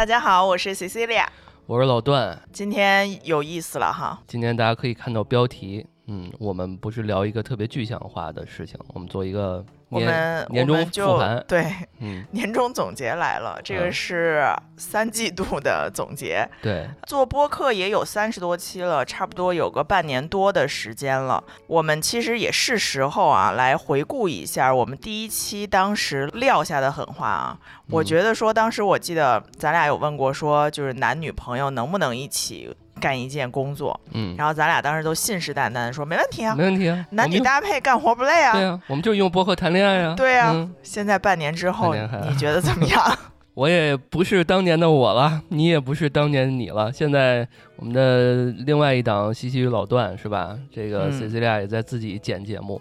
大家好，我是 Cecilia，我是老段。今天有意思了哈，今天大家可以看到标题，嗯，我们不是聊一个特别具象化的事情，我们做一个我们年终复盘，对，嗯，年终总结来了，这个是三季度的总结。对，做播客也有三十多期了，差不多有个半年多的时间了。我们其实也是时候啊，来回顾一下我们第一期当时撂下的狠话啊。我觉得说，当时我记得咱俩有问过，说就是男女朋友能不能一起干一件工作？嗯，然后咱俩当时都信誓旦旦的说没问题啊，没问题啊，男女搭配干活不累啊。对啊，我们就用播客谈恋爱啊。对啊，现在半年之后，你觉得怎么样？我也不是当年的我了，你也不是当年的你了。现在我们的另外一档西西与老段是吧？这个 C C 俩也在自己剪节目，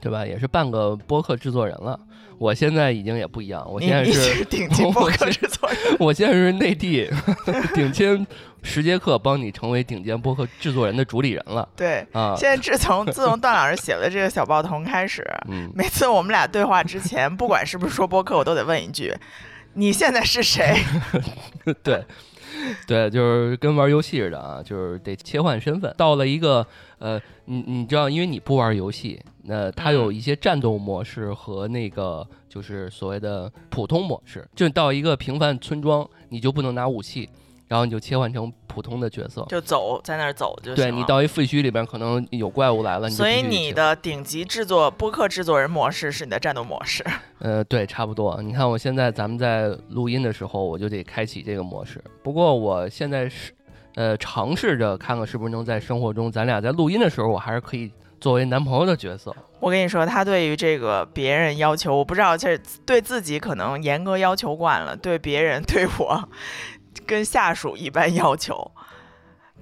对吧？也是半个播客制作人了。我现在已经也不一样，我现在是顶级播客制作人。我现在是内地顶尖十节课帮你成为顶尖播客制作人的主理人了。对啊，现在自从自从段老师写了这个小报童开始，每次我们俩对话之前，不管是不是说播客，我都得问一句：你现在是谁？对。对，就是跟玩游戏似的啊，就是得切换身份。到了一个呃，你你知道，因为你不玩游戏，那它有一些战斗模式和那个就是所谓的普通模式。就到一个平凡村庄，你就不能拿武器。然后你就切换成普通的角色，就走在那儿走就行。对你到一废墟里边，可能有怪物来了，所以你的顶级制作播客制作人模式是你的战斗模式。呃，对，差不多。你看我现在咱们在录音的时候，我就得开启这个模式。不过我现在是呃尝试着看看是不是能在生活中，咱俩在录音的时候，我还是可以作为男朋友的角色。我跟你说，他对于这个别人要求，我不知道，这对自己可能严格要求惯了，对别人对我。跟下属一般要求。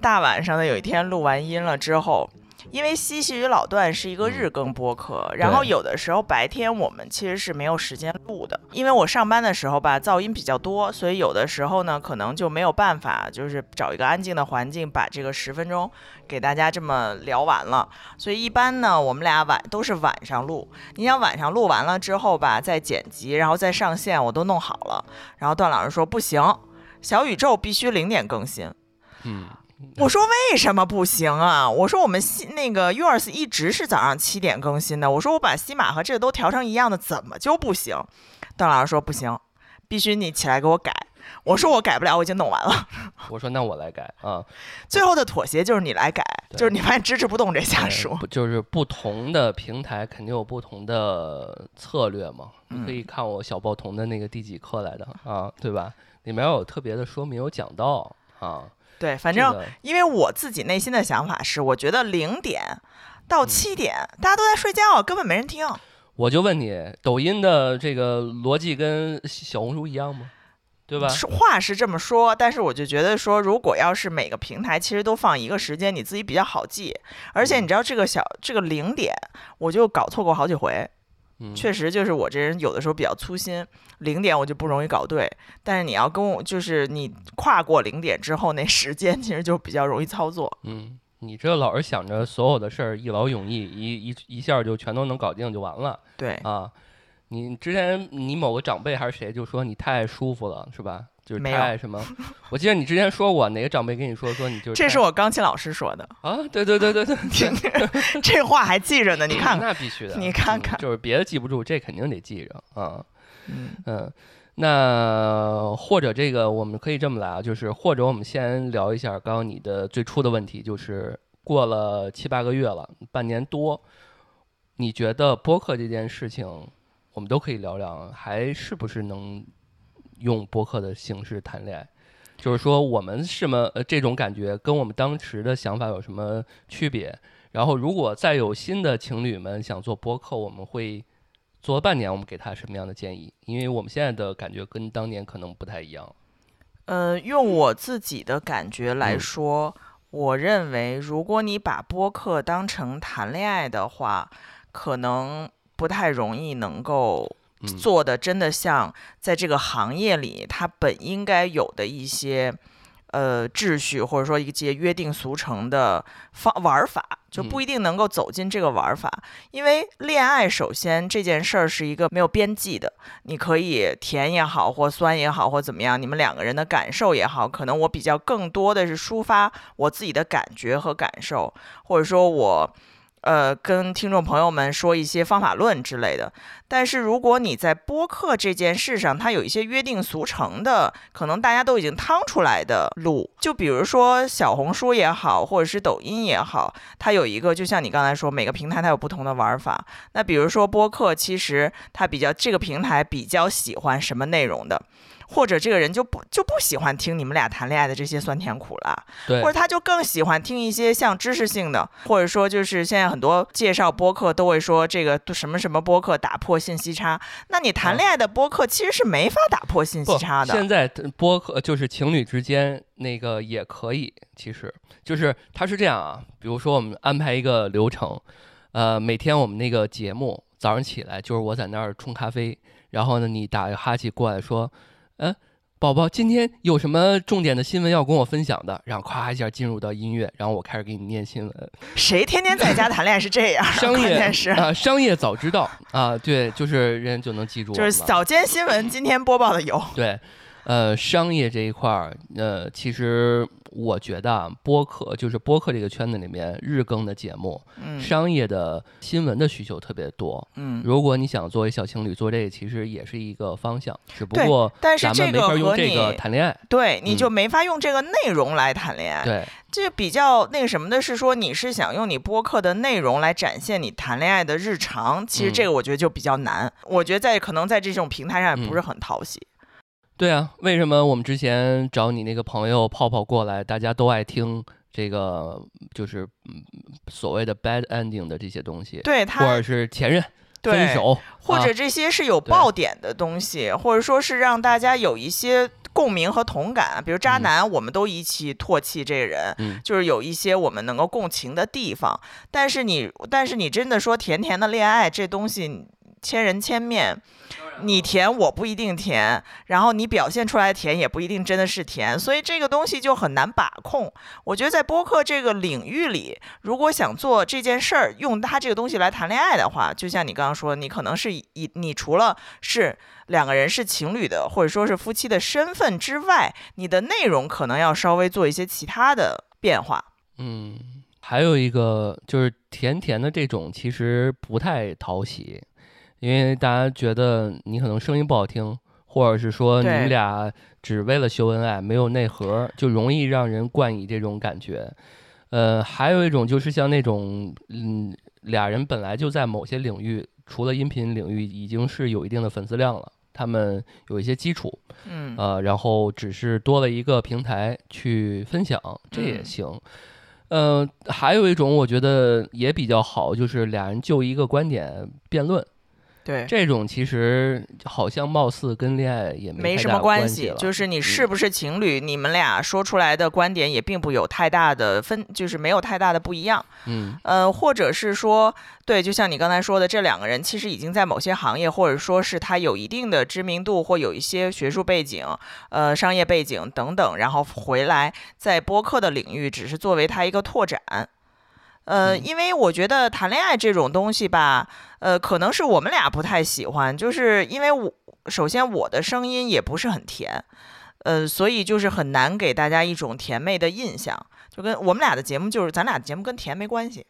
大晚上的有一天录完音了之后，因为西西与老段是一个日更播客，然后有的时候白天我们其实是没有时间录的。因为我上班的时候吧，噪音比较多，所以有的时候呢，可能就没有办法，就是找一个安静的环境，把这个十分钟给大家这么聊完了。所以一般呢，我们俩晚都是晚上录。你想晚上录完了之后吧，再剪辑，然后再上线，我都弄好了。然后段老师说不行。小宇宙必须零点更新，嗯，我说为什么不行啊？我说我们西那个 yours 一直是早上七点更新的，我说我把西马和这个都调成一样的，怎么就不行？段老师说不行，必须你起来给我改。我说我改不了，我已经弄完了。我说那我来改啊。最后的妥协就是你来改，就是你发现支持不动这下属。就是不同的平台肯定有不同的策略嘛。你可以看我小报童的那个第几课来的啊，对吧？里面有特别的说明，有讲到啊。对，反正因为我自己内心的想法是，我觉得零点到七点大家都在睡觉，根本没人听。我就问你，抖音的这个逻辑跟小红书一样吗？对吧？话是这么说，但是我就觉得说，如果要是每个平台其实都放一个时间，你自己比较好记。而且你知道这个小这个零点，我就搞错过好几回。确实就是我这人有的时候比较粗心，零点我就不容易搞对。但是你要跟我就是你跨过零点之后，那时间其实就比较容易操作。嗯，你这老是想着所有的事儿一劳永逸，一一一下就全都能搞定就完了。对啊，你之前你某个长辈还是谁就说你太舒服了，是吧？就是太什么？我记得你之前说过，哪个长辈跟你说说你就这是我钢琴老师说的啊？对对对对对，这话还记着呢。你看，那必须的。你看看，就是别的记不住，这肯定得记着啊。嗯嗯，那或者这个我们可以这么来啊，就是或者我们先聊一下刚刚你的最初的问题，就是过了七八个月了，半年多，你觉得播客这件事情，我们都可以聊聊，还是不是能？用播客的形式谈恋爱，就是说我们什么呃这种感觉跟我们当时的想法有什么区别？然后如果再有新的情侣们想做播客，我们会做半年，我们给他什么样的建议？因为我们现在的感觉跟当年可能不太一样。呃，用我自己的感觉来说，我认为如果你把播客当成谈恋爱的话，可能不太容易能够。做的真的像在这个行业里，它本应该有的一些，呃秩序，或者说一些约定俗成的方玩法，就不一定能够走进这个玩法。因为恋爱首先这件事儿是一个没有边际的，你可以甜也好，或酸也好，或怎么样，你们两个人的感受也好，可能我比较更多的是抒发我自己的感觉和感受，或者说我。呃，跟听众朋友们说一些方法论之类的。但是如果你在播客这件事上，它有一些约定俗成的，可能大家都已经趟出来的路，就比如说小红书也好，或者是抖音也好，它有一个，就像你刚才说，每个平台它有不同的玩法。那比如说播客，其实它比较这个平台比较喜欢什么内容的。或者这个人就不就不喜欢听你们俩谈恋爱的这些酸甜苦辣，对，或者他就更喜欢听一些像知识性的，或者说就是现在很多介绍播客都会说这个什么什么播客打破信息差，那你谈恋爱的播客其实是没法打破信息差的。现在播客就是情侣之间那个也可以，其实就是他是这样啊，比如说我们安排一个流程，呃，每天我们那个节目早上起来就是我在那儿冲咖啡，然后呢你打个哈欠过来说。嗯，宝宝，今天有什么重点的新闻要跟我分享的？然后咵一下进入到音乐，然后我开始给你念新闻。谁天天在家谈恋爱是这样？商业啊，商业早知道啊，对，就是人就能记住。就是早间新闻今天播报的有。对，呃，商业这一块儿，呃，其实。我觉得播客就是播客这个圈子里面日更的节目，嗯，商业的新闻的需求特别多，嗯，如果你想作为小情侣做这个，其实也是一个方向，只不过但是咱们没法用这个谈恋爱，对，你就没法用这个内容来谈恋爱，对，这比较那个什么的是说你是想用你播客的内容来展现你谈恋爱的日常，其实这个我觉得就比较难，我觉得在可能在这种平台上也不是很讨喜。对啊，为什么我们之前找你那个朋友泡泡过来，大家都爱听这个，就是所谓的 bad ending 的这些东西，对他，或者是前任分手，或者这些是有爆点的东西，或者说是让大家有一些共鸣和同感，比如渣男，我们都一起唾弃这个人，就是有一些我们能够共情的地方。但是你，但是你真的说甜甜的恋爱这东西，千人千面。你甜我不一定甜，然后你表现出来甜也不一定真的是甜，所以这个东西就很难把控。我觉得在播客这个领域里，如果想做这件事儿，用它这个东西来谈恋爱的话，就像你刚刚说，你可能是以你除了是两个人是情侣的，或者说是夫妻的身份之外，你的内容可能要稍微做一些其他的变化。嗯，还有一个就是甜甜的这种其实不太讨喜。因为大家觉得你可能声音不好听，或者是说你们俩只为了秀恩爱，没有内核，就容易让人冠以这种感觉。呃，还有一种就是像那种，嗯，俩人本来就在某些领域，除了音频领域已经是有一定的粉丝量了，他们有一些基础，嗯，呃，然后只是多了一个平台去分享，这也行。呃，还有一种我觉得也比较好，就是俩人就一个观点辩论。对，这种其实好像貌似跟恋爱也没什么关系，就是你是不是情侣，你们俩说出来的观点也并不有太大的分，就是没有太大的不一样。嗯，呃，或者是说，对，就像你刚才说的，这两个人其实已经在某些行业，或者说是他有一定的知名度，或有一些学术背景、呃，商业背景等等，然后回来在播客的领域，只是作为他一个拓展。呃，因为我觉得谈恋爱这种东西吧，呃，可能是我们俩不太喜欢，就是因为我首先我的声音也不是很甜，呃，所以就是很难给大家一种甜妹的印象，就跟我们俩的节目就是咱俩的节目跟甜没关系。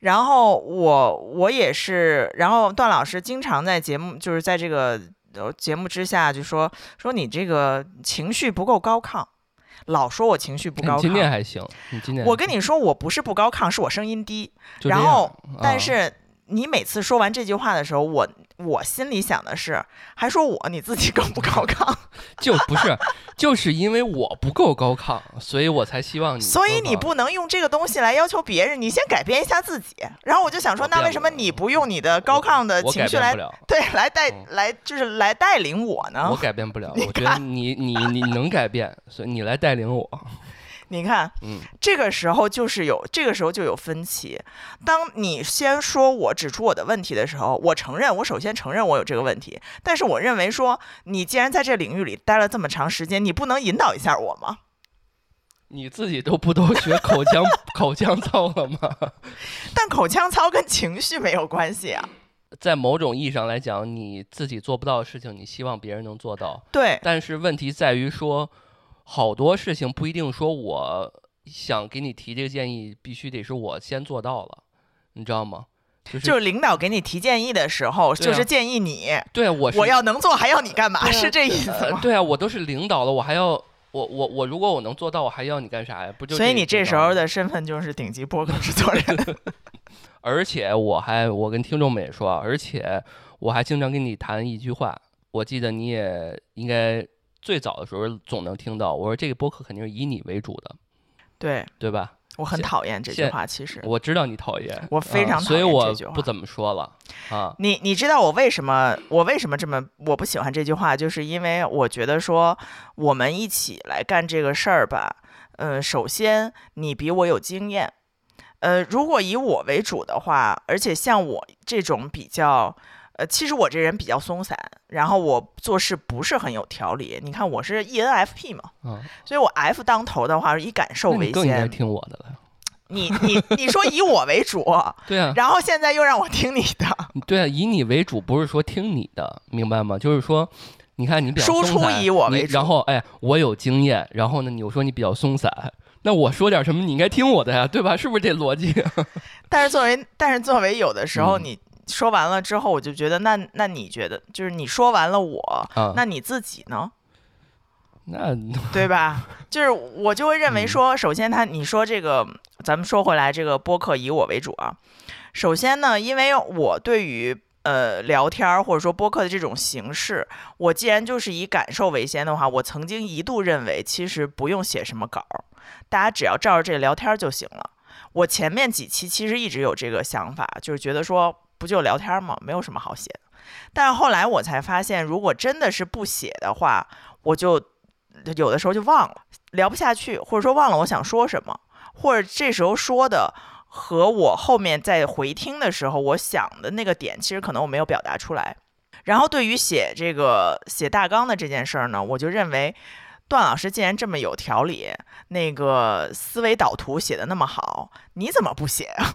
然后我我也是，然后段老师经常在节目就是在这个节目之下就说说你这个情绪不够高亢。老说我情绪不高亢，今天还行。你今天我跟你说，我不是不高亢，是我声音低。然后，但是你每次说完这句话的时候，我。我心里想的是，还说我你自己更不高亢，就不是，就是因为我不够高亢，所以我才希望你。所以你不能用这个东西来要求别人，你先改变一下自己。然后我就想说，那为什么你不用你的高亢的情绪来对来带来就是来带领我呢？我改变不了，我觉得你你你能改变，所以你来带领我。你看，嗯，这个时候就是有，这个时候就有分歧。当你先说我指出我的问题的时候，我承认，我首先承认我有这个问题。但是我认为说，你既然在这领域里待了这么长时间，你不能引导一下我吗？你自己都不都学口腔口腔操了吗？但口腔操跟情绪没有关系啊。在某种意义上来讲，你自己做不到的事情，你希望别人能做到。对。但是问题在于说，好多事情不一定说我想给你提这个建议，必须得是我先做到了，你知道吗？就是领导给你提建议的时候，就是建议你。对，我我要能做，还要你干嘛？是这意思吗？对啊，我都是领导了，我还要我我我，如果我能做到，我还要你干啥呀？不就所以你这时候的身份就是顶级播客制作人。而且我还我跟听众们也说，而且我还经常跟你谈一句话，我记得你也应该最早的时候总能听到，我说这个播客肯定是以你为主的，对对吧？我很讨厌这句话，其实我知道你讨厌，我非常讨厌这句话，不怎么说了啊。你你知道我为什么我为什么这么我不喜欢这句话，就是因为我觉得说我们一起来干这个事儿吧，呃，首先你比我有经验，呃，如果以我为主的话，而且像我这种比较。呃，其实我这人比较松散，然后我做事不是很有条理。你看我是 ENFP 嘛，嗯，所以我 F 当头的话，以感受为先。更听我的了。你你你说以我为主，对啊，然后现在又让我听你的，对啊，以你为主不是说听你的，明白吗？就是说，你看你比较输出以我为主，然后哎，我有经验，然后呢，你又说你比较松散，那我说点什么，你应该听我的呀，对吧？是不是这逻辑？但是作为但是作为有的时候你。说完了之后，我就觉得，那那你觉得，就是你说完了我，那你自己呢？那 对吧？就是我就会认为说，首先他你说这个，咱们说回来，这个播客以我为主啊。首先呢，因为我对于呃聊天或者说播客的这种形式，我既然就是以感受为先的话，我曾经一度认为，其实不用写什么稿，大家只要照着这个聊天就行了。我前面几期其实一直有这个想法，就是觉得说。不就聊天吗？没有什么好写的。但是后来我才发现，如果真的是不写的话，我就有的时候就忘了，聊不下去，或者说忘了我想说什么，或者这时候说的和我后面在回听的时候我想的那个点，其实可能我没有表达出来。然后对于写这个写大纲的这件事儿呢，我就认为段老师既然这么有条理，那个思维导图写的那么好，你怎么不写啊？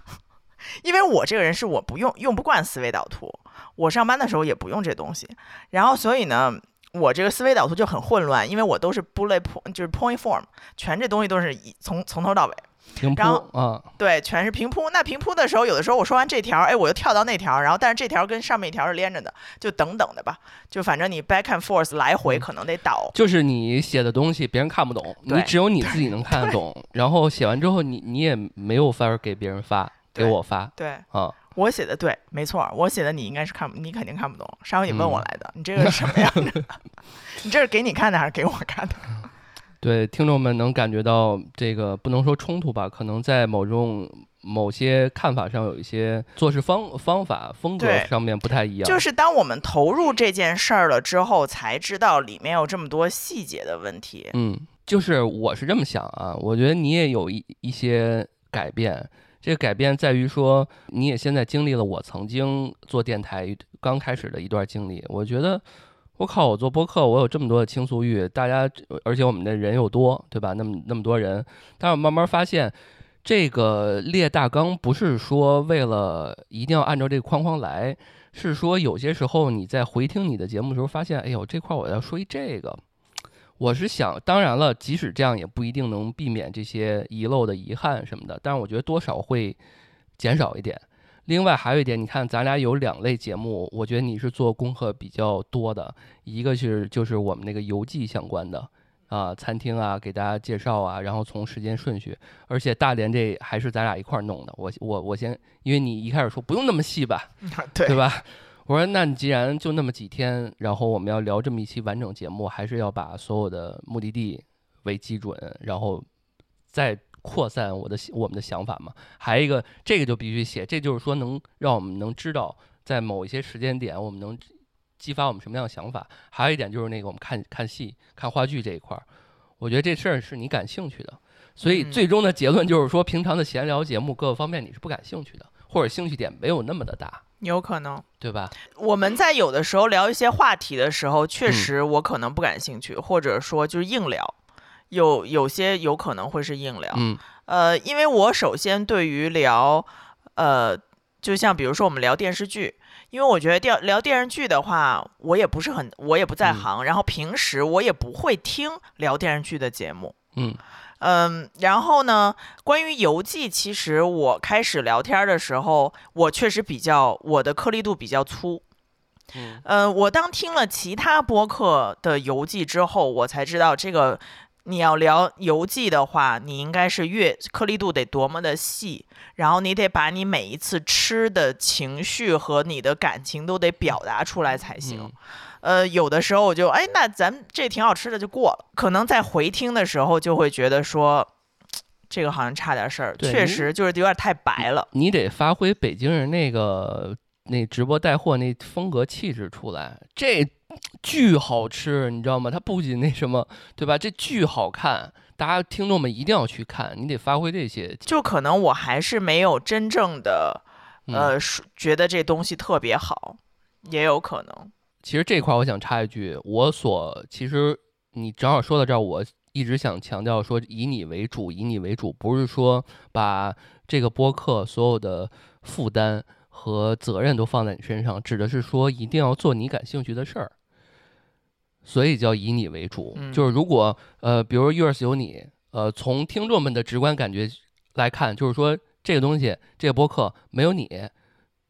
因为我这个人是我不用用不惯思维导图，我上班的时候也不用这东西，然后所以呢，我这个思维导图就很混乱，因为我都是 bullet point，就是 point form，全这东西都是一从从头到尾。平铺啊，对，全是平铺。那平铺的时候，有的时候我说完这条，哎，我又跳到那条，然后但是这条跟上面一条是连着的，就等等的吧。就反正你 back and forth 来回可能得倒。就是你写的东西别人看不懂，你只有你自己能看得懂。然后写完之后，你你也没有法儿给别人发，给我发。对啊，我写的对，没错，我写的你应该是看，你肯定看不懂。上回你问我来的，你这个是什么样的？你这是给你看的还是给我看的？对，听众们能感觉到这个不能说冲突吧？可能在某种某些看法上有一些做事方方法风格上面不太一样。就是当我们投入这件事儿了之后，才知道里面有这么多细节的问题。嗯，就是我是这么想啊，我觉得你也有一一些改变。这个改变在于说，你也现在经历了我曾经做电台刚开始的一段经历。我觉得。我靠！我做播客，我有这么多的倾诉欲，大家，而且我们的人又多，对吧？那么那么多人，但我慢慢发现，这个列大纲不是说为了一定要按照这个框框来，是说有些时候你在回听你的节目的时候，发现，哎呦，这块我要说一这个，我是想，当然了，即使这样也不一定能避免这些遗漏的遗憾什么的，但是我觉得多少会减少一点。另外还有一点，你看咱俩有两类节目，我觉得你是做功课比较多的，一个是就是我们那个游记相关的啊，餐厅啊，给大家介绍啊，然后从时间顺序，而且大连这还是咱俩一块儿弄的，我我我先，因为你一开始说不用那么细吧，对吧？我说那你既然就那么几天，然后我们要聊这么一期完整节目，还是要把所有的目的地为基准，然后再。扩散我的我们的想法嘛，还有一个这个就必须写，这就是说能让我们能知道在某一些时间点我们能激发我们什么样的想法。还有一点就是那个我们看看戏、看话剧这一块儿，我觉得这事儿是你感兴趣的，所以最终的结论就是说，平常的闲聊节目各个方面你是不感兴趣的，或者兴趣点没有那么的大，有可能，对吧？我们在有的时候聊一些话题的时候，确实我可能不感兴趣，或者说就是硬聊。有有些有可能会是硬聊。嗯，呃，因为我首先对于聊，呃，就像比如说我们聊电视剧，因为我觉得聊聊电视剧的话，我也不是很，我也不在行，然后平时我也不会听聊电视剧的节目。嗯。嗯，然后呢？关于游记，其实我开始聊天的时候，我确实比较我的颗粒度比较粗。嗯，呃，我当听了其他播客的游记之后，我才知道这个你要聊游记的话，你应该是越颗粒度得多么的细，然后你得把你每一次吃的情绪和你的感情都得表达出来才行。呃，有的时候我就哎，那咱这挺好吃的就过了。可能在回听的时候就会觉得说，这个好像差点事儿，确实就是有点太白了。你得发挥北京人那个那直播带货那风格气质出来，这巨好吃，你知道吗？它不仅那什么，对吧？这巨好看，大家听众们一定要去看。你得发挥这些，就可能我还是没有真正的呃觉得这东西特别好，也有可能。其实这块我想插一句，我所其实你正好说到这儿，我一直想强调说以你为主，以你为主，不是说把这个播客所有的负担和责任都放在你身上，指的是说一定要做你感兴趣的事儿，所以叫以你为主。就是如果呃，比如 yours 有你，呃，从听众们的直观感觉来看，就是说这个东西，这个播客没有你。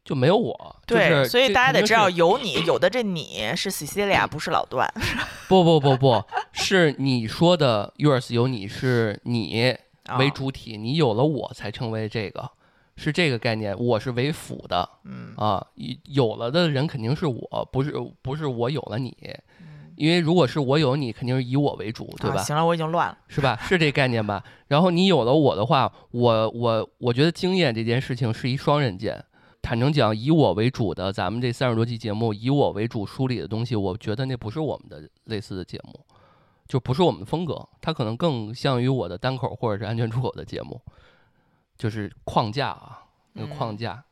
就没有我，对，所以大家得知道，有你有的这你是 Cecilia，不是老段。不不不不是你说的 yours 有你是你为主体，你有了我才成为这个，是这个概念。我是为辅的，嗯啊，有了的人肯定是我，不是不是我有了你，因为如果是我有你，肯定是以我为主，对吧？行了，我已经乱了，是吧？是这概念吧？然后你有了我的话，我我我觉得经验这件事情是一双刃剑。坦诚讲，以我为主的咱们这三十多期节目，以我为主梳理的东西，我觉得那不是我们的类似的节目，就不是我们的风格。它可能更像于我的单口或者是安全出口的节目，就是框架啊，那个框架。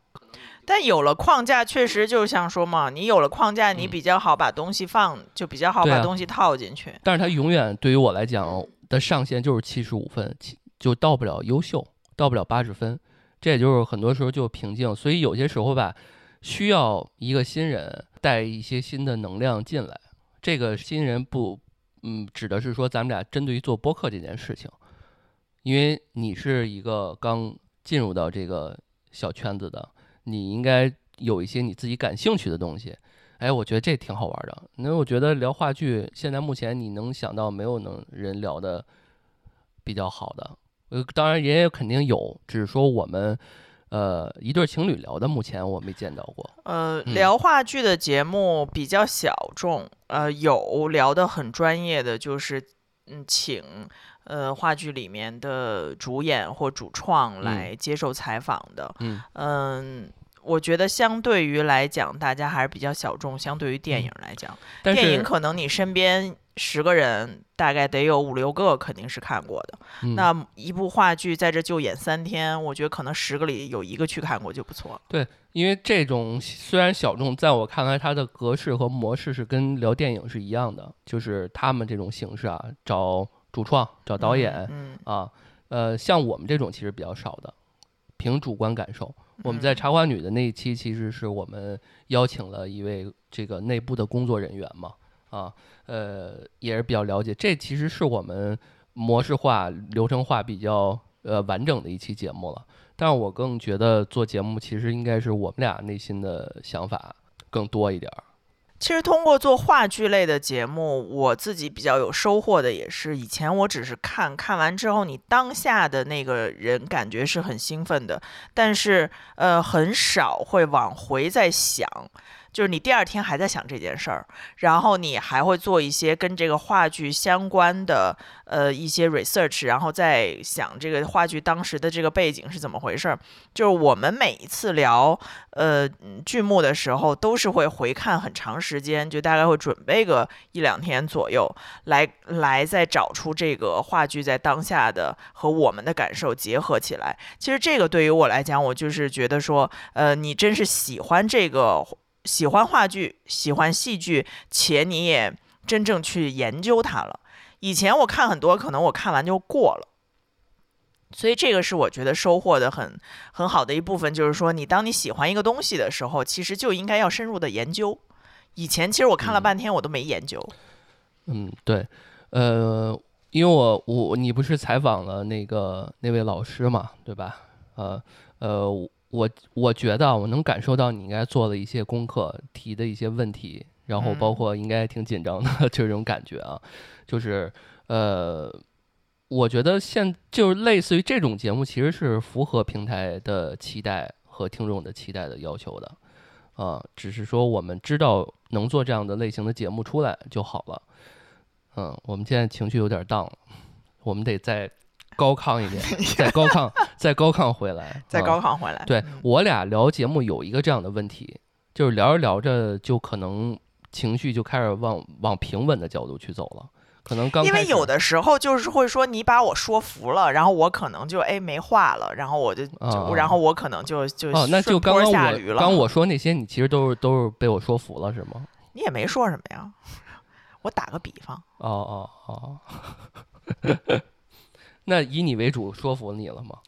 但有了框架，确实就是像说嘛，你有了框架，你比较好把东西放，就比较好把东西套进去。但是它永远对于我来讲的上限就是七十五分，就到不了优秀，到不了八十分。这也就是很多时候就瓶颈，所以有些时候吧，需要一个新人带一些新的能量进来。这个新人不，嗯，指的是说咱们俩针对于做播客这件事情，因为你是一个刚进入到这个小圈子的，你应该有一些你自己感兴趣的东西。哎，我觉得这挺好玩的。那我觉得聊话剧，现在目前你能想到没有能人聊的比较好的？呃，当然也有肯定有，只是说我们，呃，一对情侣聊的，目前我没见到过。呃，聊话剧的节目比较小众，呃，有聊的很专业的，就是嗯，请呃话剧里面的主演或主创来接受采访的。嗯嗯，我觉得相对于来讲，大家还是比较小众。相对于电影来讲，电影可能你身边。十个人大概得有五六个肯定是看过的。那一部话剧在这就演三天，我觉得可能十个里有一个去看过就不错了。对，因为这种虽然小众，在我看来，它的格式和模式是跟聊电影是一样的，就是他们这种形式啊，找主创、找导演啊，呃，像我们这种其实比较少的，凭主观感受。我们在茶花女的那一期，其实是我们邀请了一位这个内部的工作人员嘛。啊，呃，也是比较了解，这其实是我们模式化、流程化比较呃完整的一期节目了。但是我更觉得做节目其实应该是我们俩内心的想法更多一点儿。其实通过做话剧类的节目，我自己比较有收获的也是，以前我只是看看完之后，你当下的那个人感觉是很兴奋的，但是呃，很少会往回再想。就是你第二天还在想这件事儿，然后你还会做一些跟这个话剧相关的呃一些 research，然后再想这个话剧当时的这个背景是怎么回事儿。就是我们每一次聊呃剧目的时候，都是会回看很长时间，就大概会准备个一两天左右，来来再找出这个话剧在当下的和我们的感受结合起来。其实这个对于我来讲，我就是觉得说，呃，你真是喜欢这个。喜欢话剧，喜欢戏剧，且你也真正去研究它了。以前我看很多，可能我看完就过了。所以这个是我觉得收获的很很好的一部分，就是说你当你喜欢一个东西的时候，其实就应该要深入的研究。以前其实我看了半天，我都没研究。嗯，对，呃，因为我我你不是采访了那个那位老师嘛，对吧？呃呃，我我觉得我能感受到你应该做了一些功课，提的一些问题，然后包括应该挺紧张的 这种感觉啊，就是呃。我觉得现就是类似于这种节目，其实是符合平台的期待和听众的期待的要求的，啊，只是说我们知道能做这样的类型的节目出来就好了。嗯，我们现在情绪有点荡了，我们得再高亢一点，再高亢，再高亢回来，再高亢回来。对我俩聊节目有一个这样的问题，就是聊着聊着就可能情绪就开始往往平稳的角度去走了。可能刚因为有的时候就是会说你把我说服了，然后我可能就哎没话了，然后我就就然后我可能就就哦那就刚刚我刚我说那些你其实都是都是被我说服了是吗？你也没说什么呀，我打个比方。哦哦哦，那以你为主说服你了吗？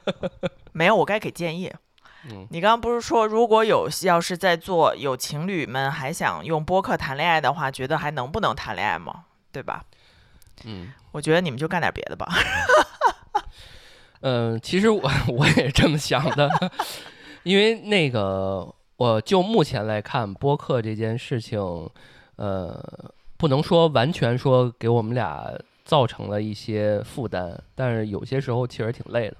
没有，我该给建议。嗯，你刚刚不是说如果有要是在做有情侣们还想用播客谈恋爱的话，觉得还能不能谈恋爱吗？对吧？嗯，我觉得你们就干点别的吧。嗯，其实我我也这么想的，因为那个，我就目前来看，播客这件事情，呃，不能说完全说给我们俩造成了一些负担，但是有些时候其实挺累的。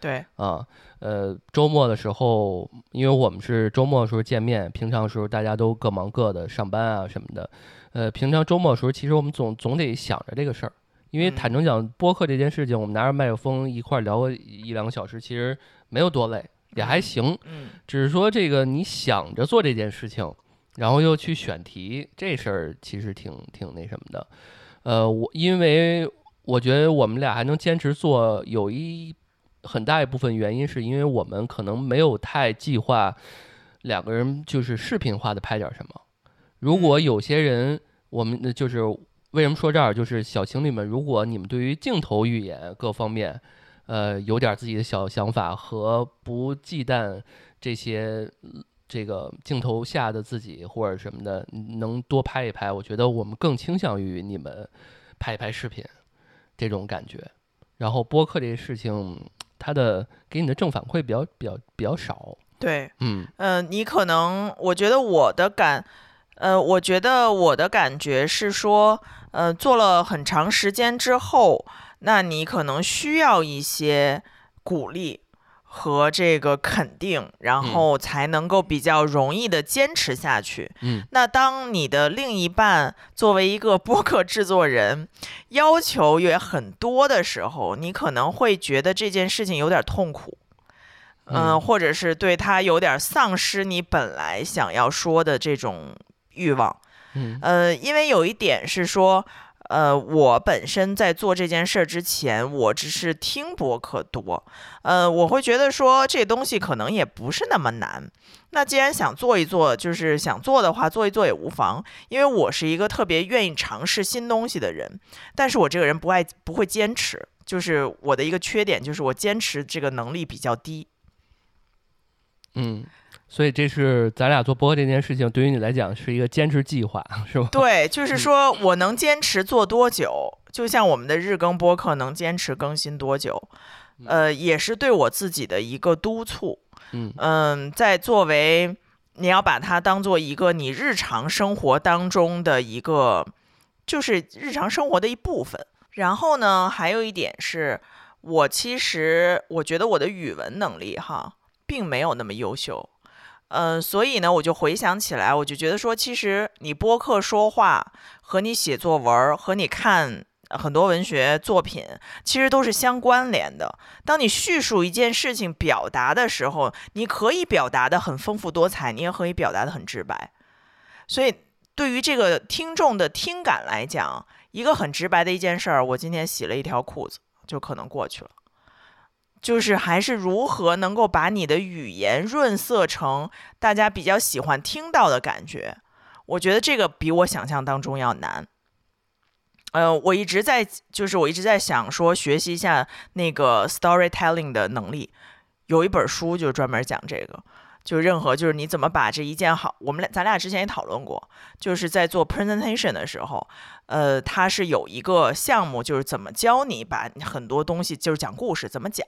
对，啊，呃，周末的时候，因为我们是周末的时候见面，平常时候大家都各忙各的，上班啊什么的。呃，平常周末的时候，其实我们总总得想着这个事儿，因为坦诚讲，播客这件事情，我们拿着麦克风一块聊个一两个小时，其实没有多累，也还行。嗯，只是说这个你想着做这件事情，然后又去选题，这事儿其实挺挺那什么的。呃，我因为我觉得我们俩还能坚持做，有一很大一部分原因是因为我们可能没有太计划两个人就是视频化的拍点什么。如果有些人，我们就是为什么说这儿，就是小情侣们，如果你们对于镜头语言各方面，呃，有点自己的小想法和不忌惮这些这个镜头下的自己或者什么的，能多拍一拍，我觉得我们更倾向于你们拍一拍视频这种感觉。然后播客这个事情，它的给你的正反馈比较比较比较少。对，嗯嗯，你可能我觉得我的感。呃，我觉得我的感觉是说，呃，做了很长时间之后，那你可能需要一些鼓励和这个肯定，然后才能够比较容易的坚持下去。嗯，那当你的另一半作为一个播客制作人，要求也很多的时候，你可能会觉得这件事情有点痛苦，嗯，或者是对他有点丧失你本来想要说的这种。欲望，嗯，呃，因为有一点是说，呃，我本身在做这件事儿之前，我只是听播客多，呃，我会觉得说这东西可能也不是那么难。那既然想做一做，就是想做的话，做一做也无妨。因为我是一个特别愿意尝试新东西的人，但是我这个人不爱不会坚持，就是我的一个缺点，就是我坚持这个能力比较低。嗯。所以这是咱俩做播客这件事情，对于你来讲是一个坚持计划，是吧？对，就是说我能坚持做多久，就像我们的日更播客能坚持更新多久，呃，也是对我自己的一个督促。嗯嗯，在作为你要把它当做一个你日常生活当中的一个，就是日常生活的一部分。然后呢，还有一点是，我其实我觉得我的语文能力哈，并没有那么优秀。嗯，所以呢，我就回想起来，我就觉得说，其实你播客说话和你写作文和你看很多文学作品，其实都是相关联的。当你叙述一件事情、表达的时候，你可以表达的很丰富多彩，你也可以表达的很直白。所以，对于这个听众的听感来讲，一个很直白的一件事儿，我今天洗了一条裤子，就可能过去了。就是还是如何能够把你的语言润色成大家比较喜欢听到的感觉，我觉得这个比我想象当中要难。呃，我一直在就是我一直在想说学习一下那个 storytelling 的能力，有一本书就专门讲这个。就任何就是你怎么把这一件好，我们俩咱俩之前也讨论过，就是在做 presentation 的时候，呃，它是有一个项目，就是怎么教你把很多东西就是讲故事怎么讲，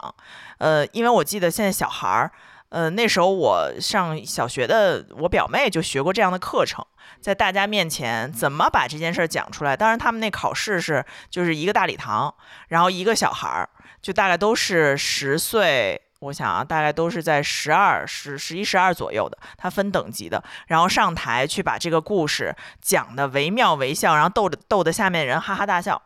呃，因为我记得现在小孩儿，呃，那时候我上小学的，我表妹就学过这样的课程，在大家面前怎么把这件事儿讲出来。当然他们那考试是就是一个大礼堂，然后一个小孩儿，就大概都是十岁。我想啊，大概都是在十二、十、十一、十二左右的，它分等级的。然后上台去把这个故事讲的惟妙惟肖，然后逗着逗得下面人哈哈大笑。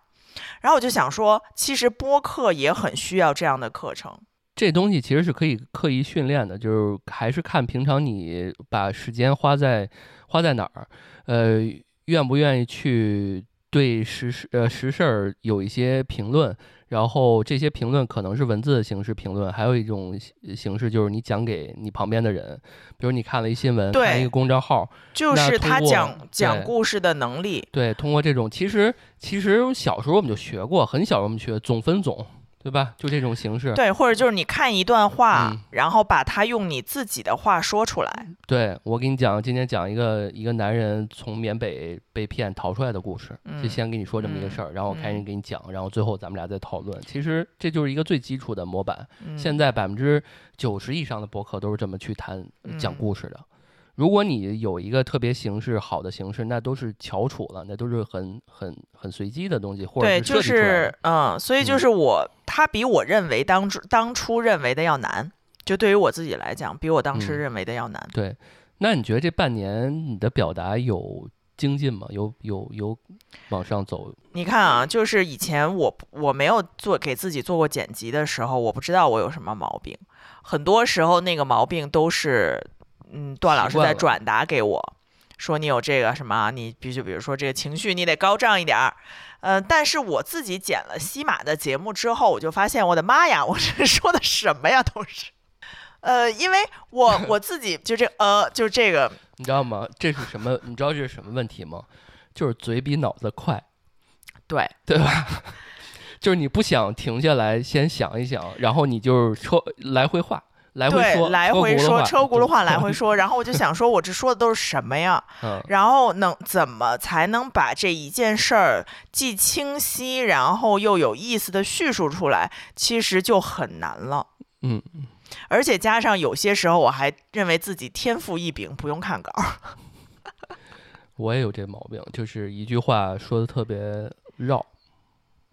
然后我就想说，其实播客也很需要这样的课程。这东西其实是可以刻意训练的，就是还是看平常你把时间花在花在哪儿，呃，愿不愿意去对实事呃实事儿有一些评论。然后这些评论可能是文字的形式评论，还有一种形式就是你讲给你旁边的人，比如你看了一新闻，看一个公众号，就是他讲讲故事的能力。对，通过这种，其实其实小时候我们就学过，很小我们学总分总。对吧？就这种形式。对，或者就是你看一段话，然后把它用你自己的话说出来。对，我给你讲，今天讲一个一个男人从缅北被骗逃出来的故事。就先给你说这么一个事儿，然后我开始给你讲，然后最后咱们俩再讨论。其实这就是一个最基础的模板。现在百分之九十以上的博客都是这么去谈讲故事的。如果你有一个特别形式好的形式，那都是翘楚了，那都是很很很随机的东西，或者对，就是嗯，所以就是我，他比我认为当初当初认为的要难，就对于我自己来讲，比我当时认为的要难。对，那你觉得这半年你的表达有精进吗？有有有往上走？你看啊，就是以前我我没有做给自己做过剪辑的时候，我不知道我有什么毛病，很多时候那个毛病都是。嗯，段老师在转达给我，说你有这个什么，你必须比如说这个情绪你得高涨一点儿，呃，但是我自己剪了西马的节目之后，我就发现我的妈呀，我这 说的什么呀都是，呃，因为我我自己就这呃，就这个，你知道吗？这是什么？你知道这是什么问题吗？就是嘴比脑子快，对对吧？就是你不想停下来先想一想，然后你就是说来回画。来回说，来回说，车轱辘话来回说，然后我就想说，我这说的都是什么呀？然后能怎么才能把这一件事儿既清晰，然后又有意思的叙述出来？其实就很难了。嗯，而且加上有些时候，我还认为自己天赋异禀，不用看稿。我也有这毛病，就是一句话说的特别绕。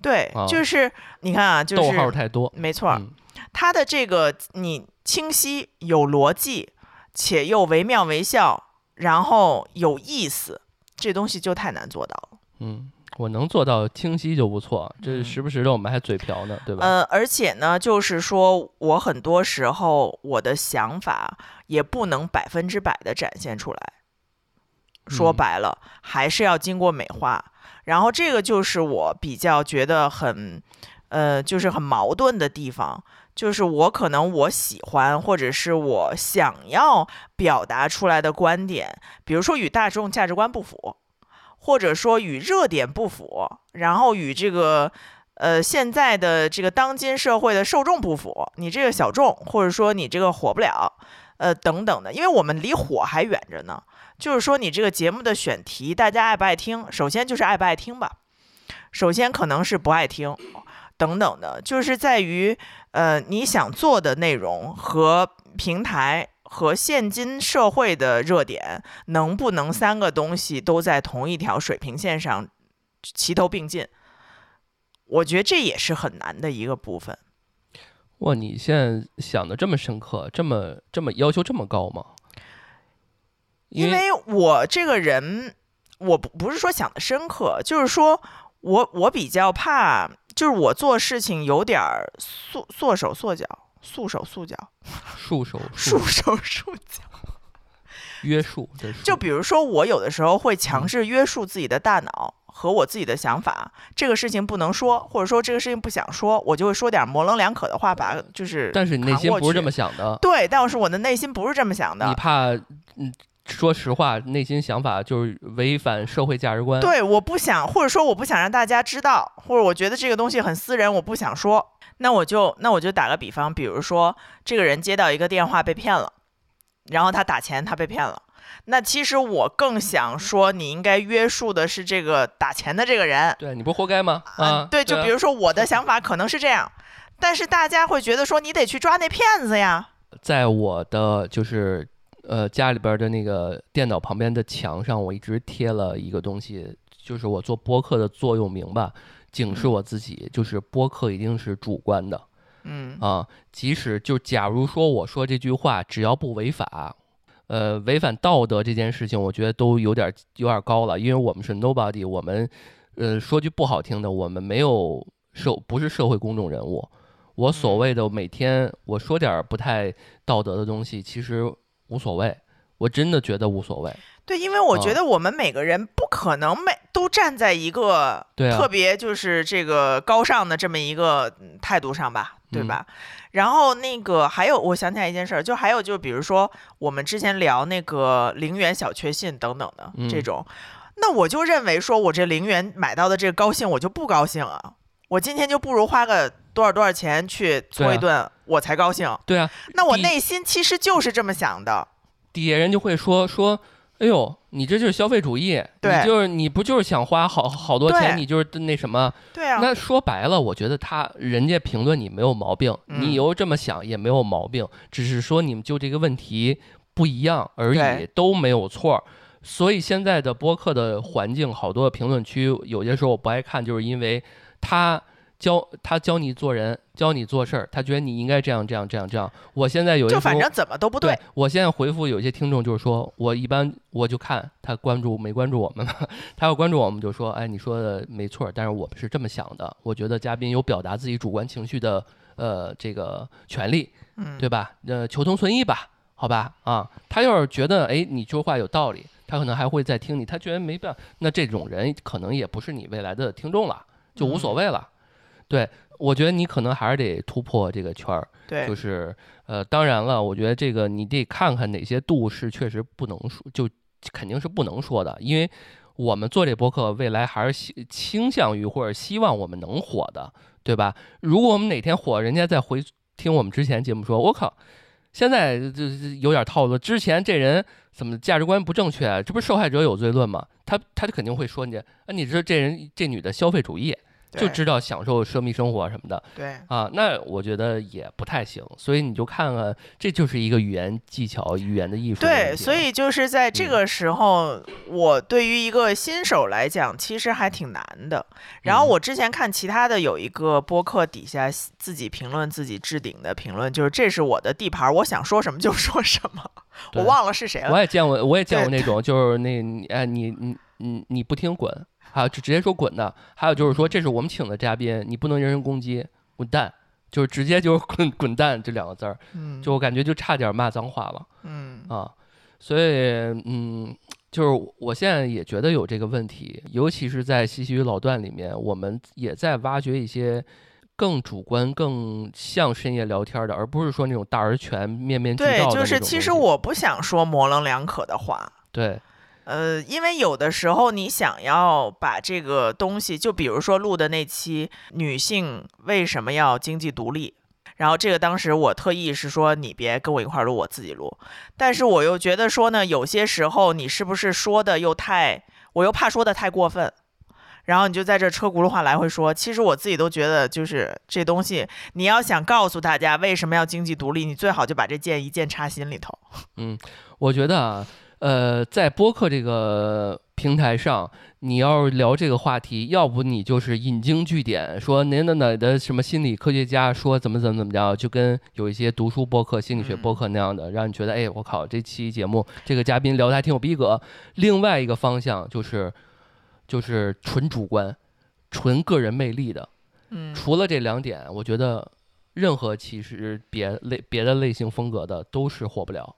对，就是你看啊，就是逗号太多，没错。他的这个你清晰有逻辑，且又惟妙惟肖，然后有意思，这东西就太难做到了。嗯，我能做到清晰就不错。这时不时的我们还嘴瓢呢，对吧？呃，而且呢，就是说我很多时候我的想法也不能百分之百的展现出来，说白了还是要经过美化。然后这个就是我比较觉得很，呃，就是很矛盾的地方。就是我可能我喜欢或者是我想要表达出来的观点，比如说与大众价值观不符，或者说与热点不符，然后与这个呃现在的这个当今社会的受众不符，你这个小众或者说你这个火不了，呃等等的，因为我们离火还远着呢。就是说你这个节目的选题，大家爱不爱听？首先就是爱不爱听吧，首先可能是不爱听。等等的，就是在于，呃，你想做的内容和平台和现今社会的热点能不能三个东西都在同一条水平线上齐头并进？我觉得这也是很难的一个部分。哇，你现在想的这么深刻，这么这么要求这么高吗？因为我这个人，我不不是说想的深刻，就是说我我比较怕。就是我做事情有点儿束束手束脚，束手束脚，束手束手束脚，约束。就比如说，我有的时候会强制约束自己的大脑和我自己的想法，这个事情不能说，或者说这个事情不想说，我就会说点模棱两可的话，把就是。但是你内心不是这么想的。对，但是我的内心不是这么想的。你怕嗯。说实话，内心想法就是违反社会价值观。对，我不想，或者说我不想让大家知道，或者我觉得这个东西很私人，我不想说。那我就那我就打个比方，比如说这个人接到一个电话被骗了，然后他打钱他被骗了，那其实我更想说，你应该约束的是这个打钱的这个人。对你不活该吗？啊，对，就比如说我的 想法可能是这样，但是大家会觉得说你得去抓那骗子呀。在我的就是呃家里边的那个电脑旁边的墙上，我一直贴了一个东西，就是我做播客的座右铭吧。警示我自己，就是播客一定是主观的，嗯。啊，即使就假如说我说这句话，只要不违法，呃，违反道德这件事情，我觉得都有点有点高了，因为我们是 nobody，我们，呃，说句不好听的，我们没有社不是社会公众人物，我所谓的每天我说点不太道德的东西，其实无所谓，我真的觉得无所谓。对，因为我觉得我们每个人不可能每都站在一个特别就是这个高尚的这么一个态度上吧，对吧？然后那个还有，我想起来一件事儿，就还有就比如说我们之前聊那个零元小确幸等等的这种，那我就认为说我这零元买到的这个高兴，我就不高兴啊，我今天就不如花个多少多少钱去搓一顿，我才高兴。对啊，那我内心其实就是这么想的。底下人就会说说。哎呦，你这就是消费主义，你就是你不就是想花好好多钱，你就是那什么？对啊。那说白了，我觉得他人家评论你没有毛病，你又这么想也没有毛病，只是说你们就这个问题不一样而已，都没有错。所以现在的播客的环境，好多评论区有些时候我不爱看，就是因为他。教他教你做人，教你做事儿，他觉得你应该这样这样这样这样。我现在有一就反正怎么都不对。我现在回复有些听众就是说，我一般我就看他关注没关注我们，他要关注我们就说，哎，你说的没错，但是我们是这么想的。我觉得嘉宾有表达自己主观情绪的呃这个权利，对吧？呃，求同存异吧，好吧？啊，他要是觉得哎你说话有道理，他可能还会再听你。他觉得没办法，那这种人可能也不是你未来的听众了，就无所谓了。对，我觉得你可能还是得突破这个圈儿。对，就是呃，当然了，我觉得这个你得看看哪些度是确实不能说，就肯定是不能说的，因为我们做这博客，未来还是希倾向于或者希望我们能火的，对吧？如果我们哪天火，人家再回听我们之前节目，说我靠，现在这有点套路，之前这人怎么价值观不正确？这不是受害者有罪论吗？他他就肯定会说你，啊，你这这人这女的消费主义。就知道享受奢靡生活什么的，对啊，那我觉得也不太行，所以你就看看，这就是一个语言技巧、语言的艺术。对，所以就是在这个时候，我对于一个新手来讲，其实还挺难的。然后我之前看其他的有一个播客底下自己评论自己置顶的评论，就是这是我的地盘，我想说什么就说什么。我忘了是谁了。我也见过，我也见过那种，就是那哎，你你你你不听滚。还有就直接说滚的，还有就是说这是我们请的嘉宾，你不能人身攻击，滚蛋，就是直接就是 滚滚蛋这两个字儿，就我感觉就差点骂脏话了，嗯啊，所以嗯，就是我现在也觉得有这个问题，尤其是在西西与老段里面，我们也在挖掘一些更主观、更像深夜聊天的，而不是说那种大而全、面面俱到的对，就是其实我不想说模棱两可的话，对。呃，因为有的时候你想要把这个东西，就比如说录的那期女性为什么要经济独立，然后这个当时我特意是说你别跟我一块儿录，我自己录，但是我又觉得说呢，有些时候你是不是说的又太，我又怕说的太过分，然后你就在这车轱辘话来回说，其实我自己都觉得就是这东西，你要想告诉大家为什么要经济独立，你最好就把这剑一剑插心里头。嗯，我觉得。呃，在播客这个平台上，你要聊这个话题，要不你就是引经据典，说哪哪哪的什么心理科学家说怎么怎么怎么着，就跟有一些读书播客、心理学播客那样的，让你觉得，哎，我靠，这期节目这个嘉宾聊的还挺有逼格。另外一个方向就是，就是纯主观、纯个人魅力的。嗯，除了这两点，我觉得任何其实别类别的类型风格的都是火不了。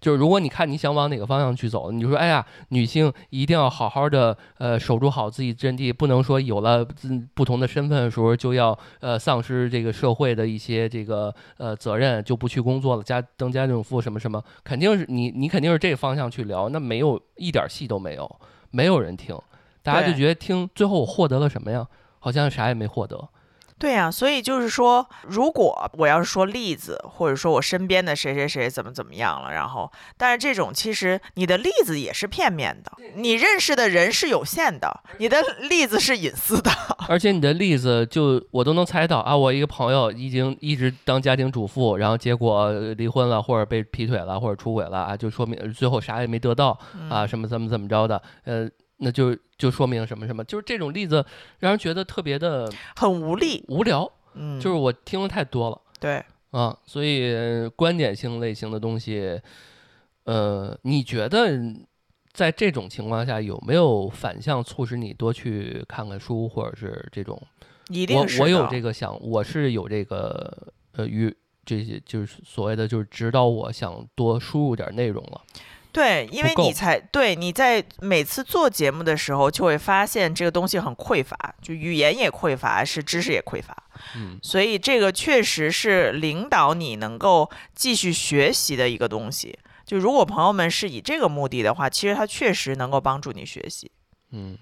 就是如果你看你想往哪个方向去走，你就说，哎呀，女性一定要好好的呃守住好自己阵地，不能说有了不同的身份的时候就要呃丧失这个社会的一些这个呃责任，就不去工作了，家当家庭主妇什么什么，肯定是你你肯定是这个方向去聊，那没有一点戏都没有，没有人听，大家就觉得听最后我获得了什么呀？好像啥也没获得。对呀，所以就是说，如果我要是说例子，或者说我身边的谁谁谁怎么怎么样了，然后，但是这种其实你的例子也是片面的，你认识的人是有限的，你的例子是隐私的，而且你的例子就我都能猜到啊，我一个朋友已经一直当家庭主妇，然后结果离婚了，或者被劈腿了，或者出轨了啊，就说明最后啥也没得到啊，什么怎么怎么着的，呃。那就就说明什么什么，就是这种例子让人觉得特别的很无力、无聊。嗯，就是我听的太多了。对，啊，所以观点性类型的东西，呃，你觉得在这种情况下有没有反向促使你多去看看书，或者是这种？一定是。我我有这个想，我是有这个呃，与这些就是所谓的就是指导我想多输入点内容了。对，因为你才对你在每次做节目的时候，就会发现这个东西很匮乏，就语言也匮乏，是知识也匮乏。嗯，所以这个确实是领导你能够继续学习的一个东西。就如果朋友们是以这个目的的话，其实它确实能够帮助你学习。嗯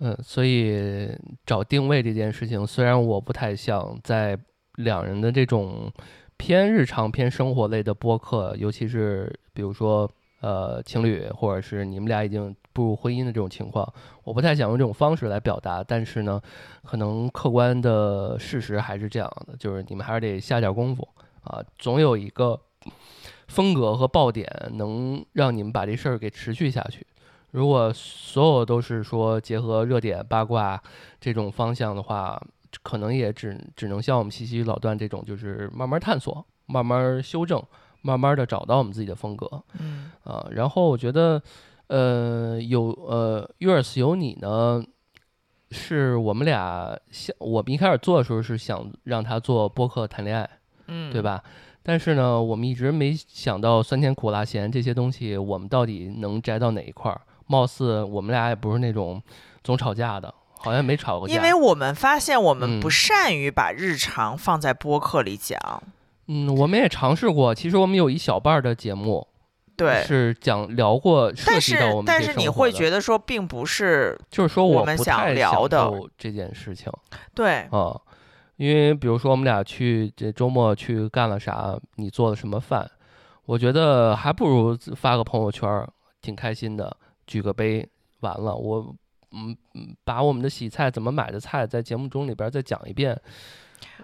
嗯，所以找定位这件事情，虽然我不太想在两人的这种。偏日常、偏生活类的播客，尤其是比如说呃情侣，或者是你们俩已经步入婚姻的这种情况，我不太想用这种方式来表达。但是呢，可能客观的事实还是这样的，就是你们还是得下点功夫啊，总有一个风格和爆点能让你们把这事儿给持续下去。如果所有都是说结合热点八卦这种方向的话，可能也只只能像我们西西老段这种，就是慢慢探索，慢慢修正，慢慢的找到我们自己的风格。嗯啊，然后我觉得，呃，有呃，yours 有你呢，是我们俩想，我们一开始做的时候是想让他做播客谈恋爱，嗯，对吧？但是呢，我们一直没想到酸甜苦辣咸这些东西，我们到底能摘到哪一块儿？貌似我们俩也不是那种总吵架的。好像没吵过架，因为我们发现我们不善于把日常放在播客里讲。嗯，我们也尝试过，其实我们有一小半的节目，对，是讲聊过涉及到我们但是你会觉得说，并不是，就是说我们想聊的这件事情。对啊，因为比如说我们俩去这周末去干了啥，你做了什么饭，我觉得还不如发个朋友圈，挺开心的，举个杯，完了我。嗯嗯，把我们的洗菜怎么买的菜在节目中里边再讲一遍，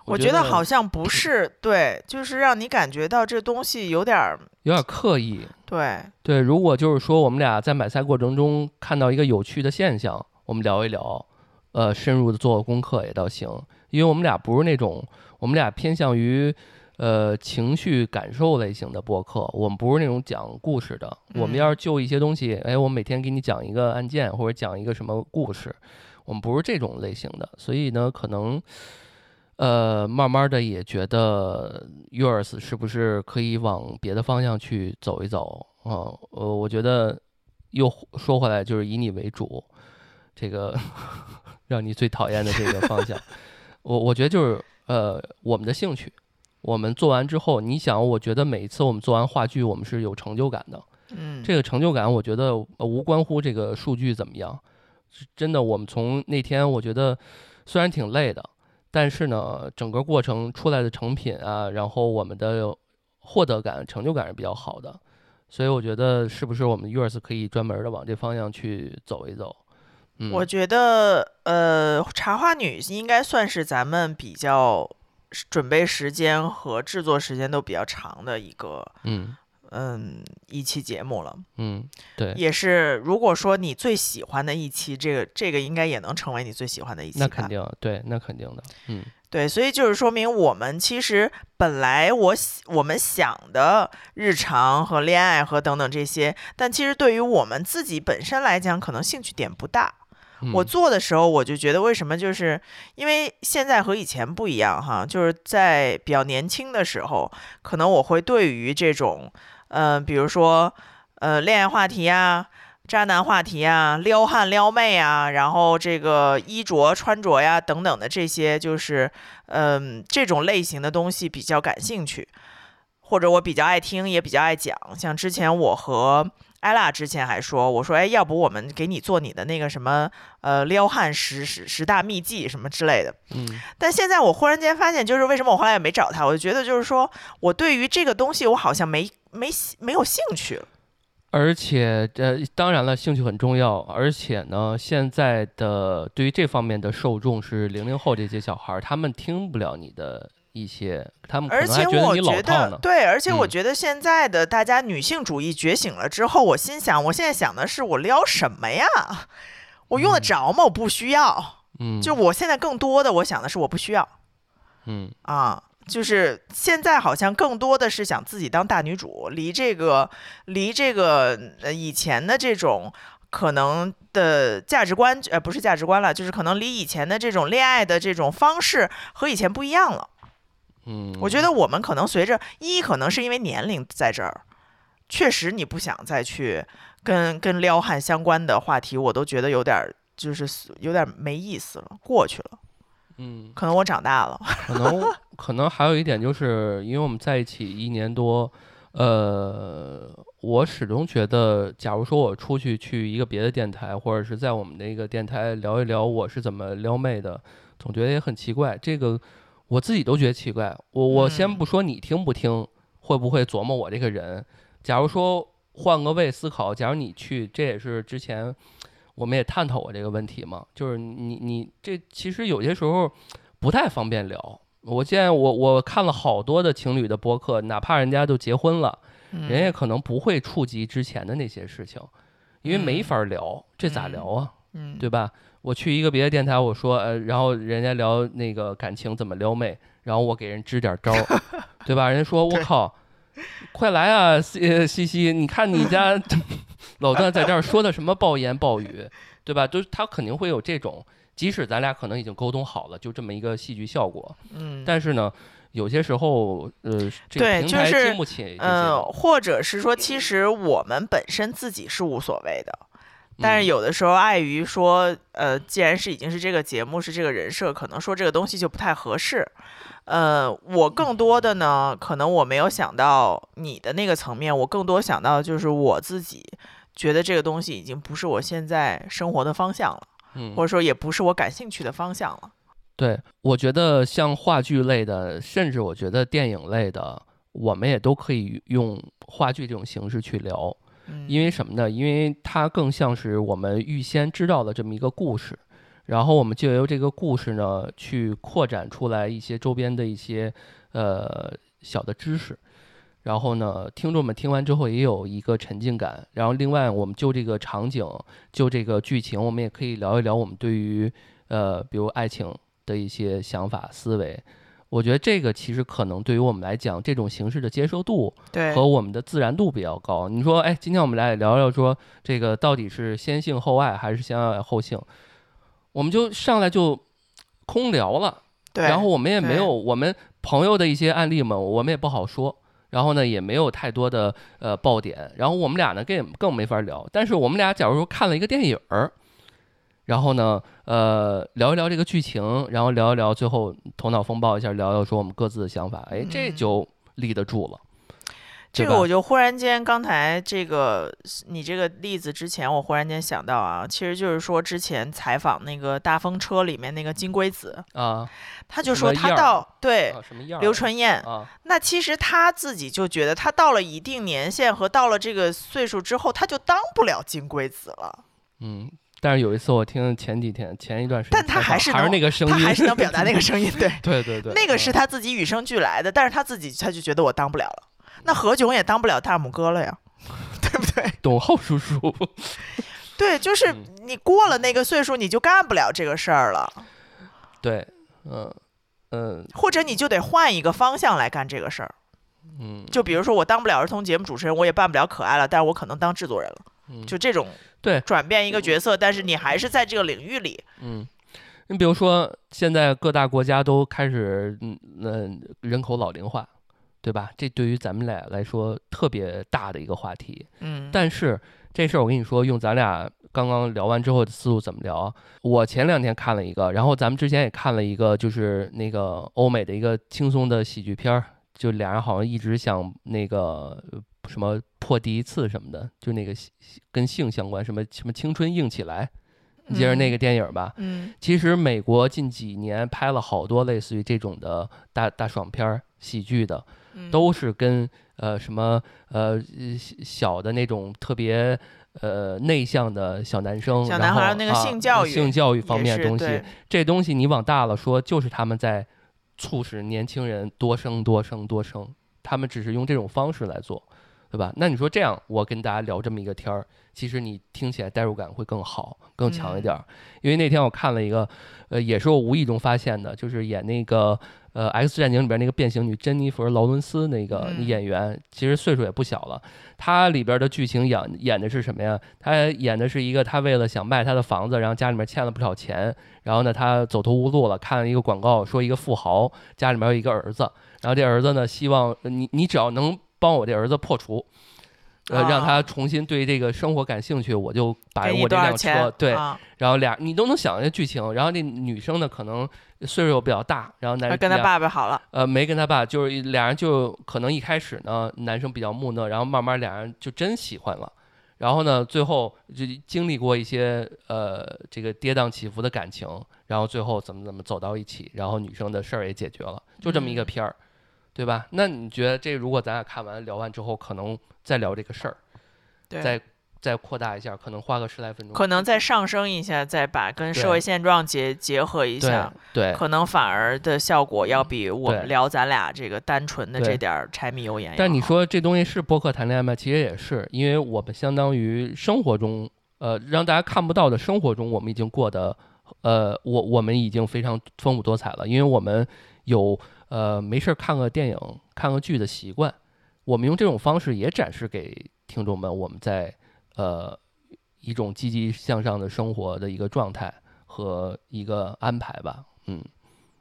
我觉得好像不是对，就是让你感觉到这东西有点儿有点刻意。对对，如果就是说我们俩在买菜过程中看到一个有趣的现象，我们聊一聊，呃，深入的做功课也倒行，因为我们俩不是那种，我们俩偏向于。呃，情绪感受类型的播客，我们不是那种讲故事的。我们要是就一些东西，哎，我每天给你讲一个案件，或者讲一个什么故事，我们不是这种类型的。所以呢，可能，呃，慢慢的也觉得 yours 是不是可以往别的方向去走一走啊？呃，我觉得又说回来，就是以你为主，这个 让你最讨厌的这个方向，我我觉得就是呃，我们的兴趣。我们做完之后，你想，我觉得每一次我们做完话剧，我们是有成就感的。嗯，这个成就感，我觉得无关乎这个数据怎么样。真的，我们从那天，我觉得虽然挺累的，但是呢，整个过程出来的成品啊，然后我们的获得感、成就感是比较好的。所以我觉得，是不是我们 yours 可以专门的往这方向去走一走？嗯，我觉得，呃，茶花女应该算是咱们比较。准备时间和制作时间都比较长的一个，嗯嗯，一期节目了，嗯，对，也是。如果说你最喜欢的一期，这个这个应该也能成为你最喜欢的一期。那肯定，对，那肯定的，嗯，对，所以就是说明我们其实本来我我们想的日常和恋爱和等等这些，但其实对于我们自己本身来讲，可能兴趣点不大。我做的时候，我就觉得为什么，就是因为现在和以前不一样哈，就是在比较年轻的时候，可能我会对于这种呃，比如说呃恋爱话题啊。渣男话题啊，撩汉撩妹啊，然后这个衣着穿着呀等等的这些，就是嗯这种类型的东西比较感兴趣，或者我比较爱听，也比较爱讲。像之前我和艾拉之前还说，我说哎，要不我们给你做你的那个什么呃撩汉十十十大秘籍什么之类的。嗯。但现在我忽然间发现，就是为什么我后来也没找他，我就觉得就是说我对于这个东西我好像没没没有兴趣了。而且，呃，当然了，兴趣很重要。而且呢，现在的对于这方面的受众是零零后这些小孩儿，他们听不了你的一些，他们而且我觉得。对，而且我觉得现在的大家女性主义觉醒了之后，我心想，我现在想的是我撩什么呀？我用得着吗？我不需要。嗯，就我现在更多的我想的是我不需要。嗯啊。就是现在好像更多的是想自己当大女主，离这个离这个呃以前的这种可能的价值观呃不是价值观了，就是可能离以前的这种恋爱的这种方式和以前不一样了。嗯，我觉得我们可能随着一可能是因为年龄在这儿，确实你不想再去跟跟撩汉相关的话题，我都觉得有点就是有点没意思了，过去了。嗯，可能我长大了，可能可能还有一点就是，因为我们在一起一年多，呃，我始终觉得，假如说我出去去一个别的电台，或者是在我们那个电台聊一聊我是怎么撩妹的，总觉得也很奇怪。这个我自己都觉得奇怪。我我先不说你听不听，会不会琢磨我这个人。假如说换个位思考，假如你去，这也是之前。我们也探讨过这个问题嘛，就是你你这其实有些时候不太方便聊。我现在我我看了好多的情侣的博客，哪怕人家都结婚了，人家可能不会触及之前的那些事情，因为没法聊，这咋聊啊？嗯，对吧？我去一个别的电台，我说呃，然后人家聊那个感情怎么撩妹，然后我给人支点招，对吧？人家说我靠，快来啊，西西西，你看你家。老段在这儿说的什么暴言暴语，对吧？就是他肯定会有这种，即使咱俩可能已经沟通好了，就这么一个戏剧效果。嗯，但是呢，有些时候，呃，对，就是经不起。嗯，或者是说，其实我们本身自己是无所谓的，但是有的时候碍于说，呃，既然是已经是这个节目是这个人设，可能说这个东西就不太合适。呃，我更多的呢，可能我没有想到你的那个层面，我更多想到就是我自己。觉得这个东西已经不是我现在生活的方向了，嗯，或者说也不是我感兴趣的方向了。对，我觉得像话剧类的，甚至我觉得电影类的，我们也都可以用话剧这种形式去聊，因为什么呢？因为它更像是我们预先知道的这么一个故事，然后我们就由这个故事呢去扩展出来一些周边的一些呃小的知识。然后呢，听众们听完之后也有一个沉浸感。然后另外，我们就这个场景，就这个剧情，我们也可以聊一聊我们对于呃，比如爱情的一些想法思维。我觉得这个其实可能对于我们来讲，这种形式的接受度和我们的自然度比较高。你说，哎，今天我们来聊聊说这个到底是先性后爱还是先爱后性？我们就上来就空聊了。对。然后我们也没有我们朋友的一些案例嘛，我们也不好说。然后呢，也没有太多的呃爆点。然后我们俩呢，更更没法聊。但是我们俩假如说看了一个电影儿，然后呢，呃，聊一聊这个剧情，然后聊一聊，最后头脑风暴一下，聊聊说我们各自的想法，哎，这就立得住了。这个我就忽然间，刚才这个你这个例子之前，我忽然间想到啊，其实就是说之前采访那个大风车里面那个金龟子啊，他就说他到对刘春燕那其实他自己就觉得他到了一定年限和到了这个岁数之后，他就当不了金龟子了。嗯，但是有一次我听前几天前一段时间，但他还是还是那个声音，他还是能表达那个声音，对对对对，那个是他自己与生俱来的，但是他自己他就觉得我当不了了。那何炅也当不了大拇哥了呀，对不对？董浩叔叔，对，就是你过了那个岁数，你就干不了这个事儿了。对，嗯嗯，或者你就得换一个方向来干这个事儿。嗯，就比如说我当不了儿童节目主持人，我也办不了可爱了，但是我可能当制作人了。嗯，就这种对转变一个角色，但是你还是在这个领域里。嗯，你比如说现在各大国家都开始嗯嗯人口老龄化。对吧？这对于咱们俩来说特别大的一个话题。嗯，但是这事儿我跟你说，用咱俩刚刚聊完之后的思路怎么聊？我前两天看了一个，然后咱们之前也看了一个，就是那个欧美的一个轻松的喜剧片儿，就俩人好像一直想那个什么破第一次什么的，就那个跟性相关，什么什么青春硬起来。你记得那个电影吧？嗯，其实美国近几年拍了好多类似于这种的大大爽片儿、喜剧的，都是跟呃什么呃小的那种特别呃内向的小男生，小男孩那个性教育、性教育方面的东西，这东西你往大了说，就是他们在促使年轻人多生、多生、多生，他们只是用这种方式来做，对吧？那你说这样，我跟大家聊这么一个天儿。其实你听起来代入感会更好、更强一点儿，因为那天我看了一个，呃，也是我无意中发现的，就是演那个呃《X 战警》里边那个变形女珍妮弗·劳伦斯那个演员，其实岁数也不小了。她里边的剧情演演的是什么呀？她演的是一个，她为了想卖她的房子，然后家里面欠了不少钱，然后呢，她走投无路了，看了一个广告，说一个富豪家里面有一个儿子，然后这儿子呢，希望你你只要能帮我这儿子破除。呃，让他重新对这个生活感兴趣，我就把我这辆车对，然后俩你都能想这剧情。然后那女生呢，可能岁数又比较大，然后男跟他爸爸好了，呃，没跟他爸，就是俩人就可能一开始呢，男生比较木讷，然后慢慢俩人就真喜欢了。然后呢，最后就经历过一些呃这个跌宕起伏的感情，然后最后怎么怎么走到一起，然后女生的事儿也解决了，就这么一个片儿。对吧？那你觉得这如果咱俩看完聊完之后，可能再聊这个事儿，再再扩大一下，可能花个十来分钟，可能再上升一下，再把跟社会现状结结合一下，对，可能反而的效果要比我们聊咱俩这个单纯的这点柴米油盐。但你说这东西是播客谈恋爱吗？其实也是，因为我们相当于生活中，呃，让大家看不到的生活中，我们已经过得，呃，我我们已经非常丰富多彩了，因为我们有。呃，没事儿看个电影、看个剧的习惯，我们用这种方式也展示给听众们，我们在呃一种积极向上的生活的一个状态和一个安排吧。嗯，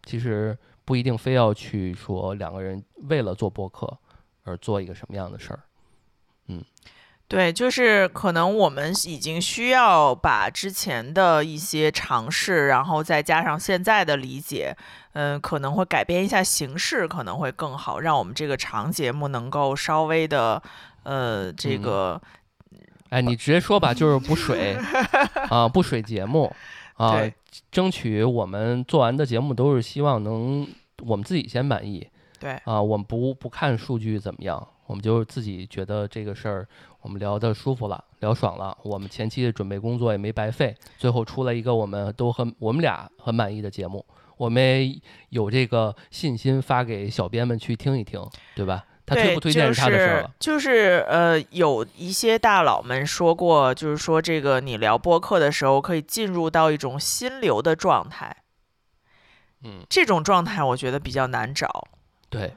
其实不一定非要去说两个人为了做播客而做一个什么样的事儿。嗯。对，就是可能我们已经需要把之前的一些尝试，然后再加上现在的理解，嗯，可能会改变一下形式，可能会更好，让我们这个长节目能够稍微的，呃，这个，哎，你直接说吧，就是补水 啊，补水节目啊，争取我们做完的节目都是希望能我们自己先满意，对。啊，我们不不看数据怎么样，我们就自己觉得这个事儿。我们聊的舒服了，聊爽了，我们前期的准备工作也没白费，最后出了一个我们都很我们俩很满意的节目，我们有这个信心发给小编们去听一听，对吧？他推不推荐是他的事儿了。就是呃，有一些大佬们说过，就是说这个你聊播客的时候可以进入到一种心流的状态，嗯，这种状态我觉得比较难找，对。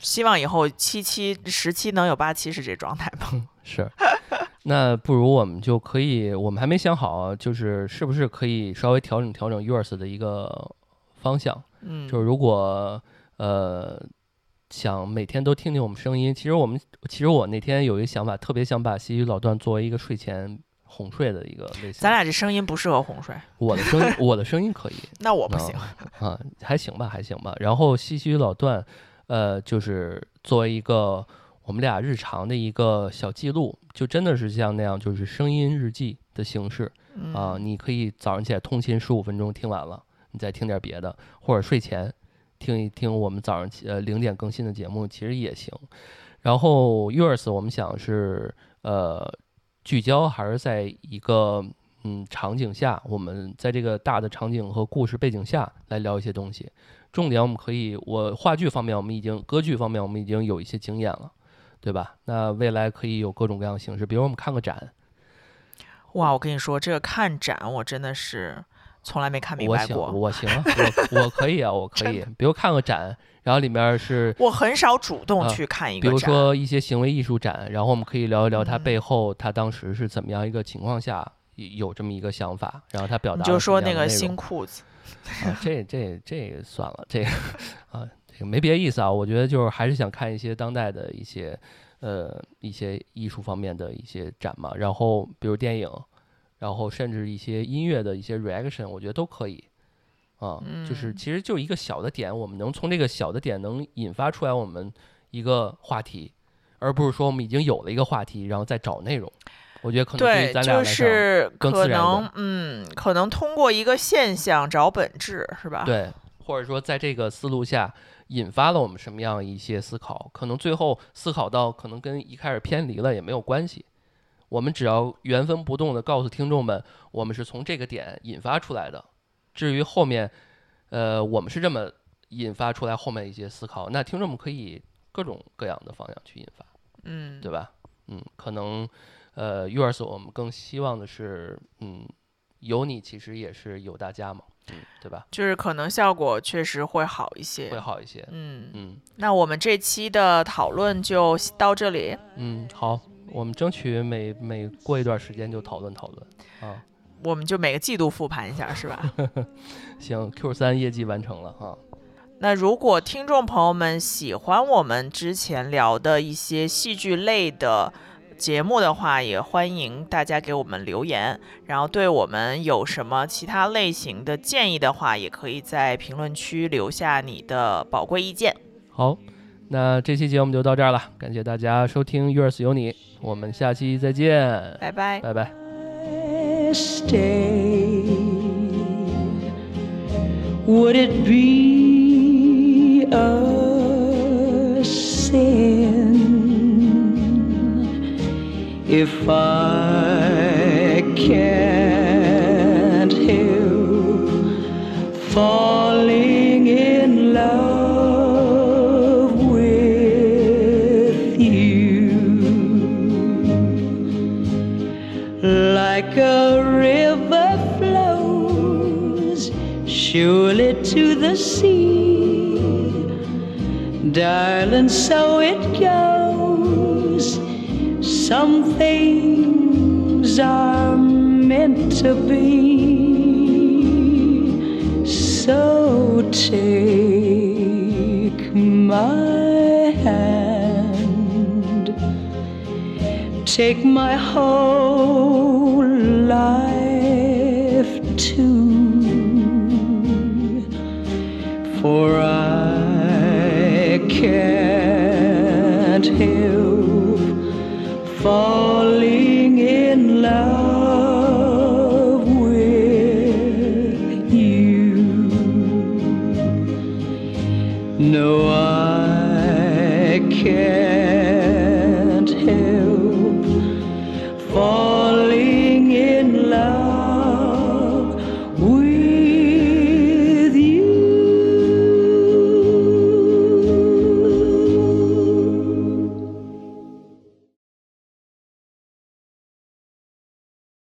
希望以后七七、十期能有八七是这状态吧？是，那不如我们就可以，我们还没想好，就是是不是可以稍微调整调整 yours 的一个方向。嗯，就是如果呃想每天都听听我们声音，其实我们其实我那天有一个想法，特别想把西语老段作为一个睡前哄睡的一个类型。咱俩这声音不适合哄睡。我的声音，我的声音可以。那我不行啊，还行吧，还行吧。然后西西老段。呃，就是作为一个我们俩日常的一个小记录，就真的是像那样，就是声音日记的形式啊。你可以早上起来通勤十五分钟听完了，你再听点别的，或者睡前听一听我们早上起呃零点更新的节目，其实也行。然后 yours 我们想是呃聚焦还是在一个嗯场景下，我们在这个大的场景和故事背景下来聊一些东西。重点我们可以，我话剧方面我们已经，歌剧方面我们已经有一些经验了，对吧？那未来可以有各种各样的形式，比如我们看个展。哇，我跟你说，这个看展我真的是从来没看明白过。我行，我行，我我可以啊，我可以。比如看个展，然后里面是，我很少主动去看一个展。比如说一些行为艺术展，然后我们可以聊一聊它背后，它当时是怎么样一个情况下有这么一个想法，然后他表达。就说那个新裤子。啊，这这这算了，这个啊，这个没别的意思啊，我觉得就是还是想看一些当代的一些呃一些艺术方面的一些展嘛，然后比如电影，然后甚至一些音乐的一些 reaction，我觉得都可以啊，就是其实就一个小的点，我们能从这个小的点能引发出来我们一个话题，而不是说我们已经有了一个话题，然后再找内容。我觉得可能对，就是可能，嗯，可能通过一个现象找本质，是吧？对，或者说在这个思路下引发了我们什么样一些思考，可能最后思考到可能跟一开始偏离了也没有关系，我们只要原封不动的告诉听众们，我们是从这个点引发出来的。至于后面，呃，我们是这么引发出来后面一些思考，那听众们可以各种各样的方向去引发，嗯，对吧？嗯，可能。呃，yours，我们更希望的是，嗯，有你其实也是有大家嘛，嗯，对吧？就是可能效果确实会好一些，会好一些，嗯嗯。那我们这期的讨论就到这里，嗯，好，我们争取每每过一段时间就讨论讨论啊，我们就每个季度复盘一下，是吧？行，Q 三业绩完成了哈。那如果听众朋友们喜欢我们之前聊的一些戏剧类的。节目的话，也欢迎大家给我们留言，然后对我们有什么其他类型的建议的话，也可以在评论区留下你的宝贵意见。好，那这期节目就到这儿了，感谢大家收听《Yours 有你》，我们下期再见，拜拜，拜拜。If I can't help falling in love with you like a river flows surely to the sea. Darling so it take my whole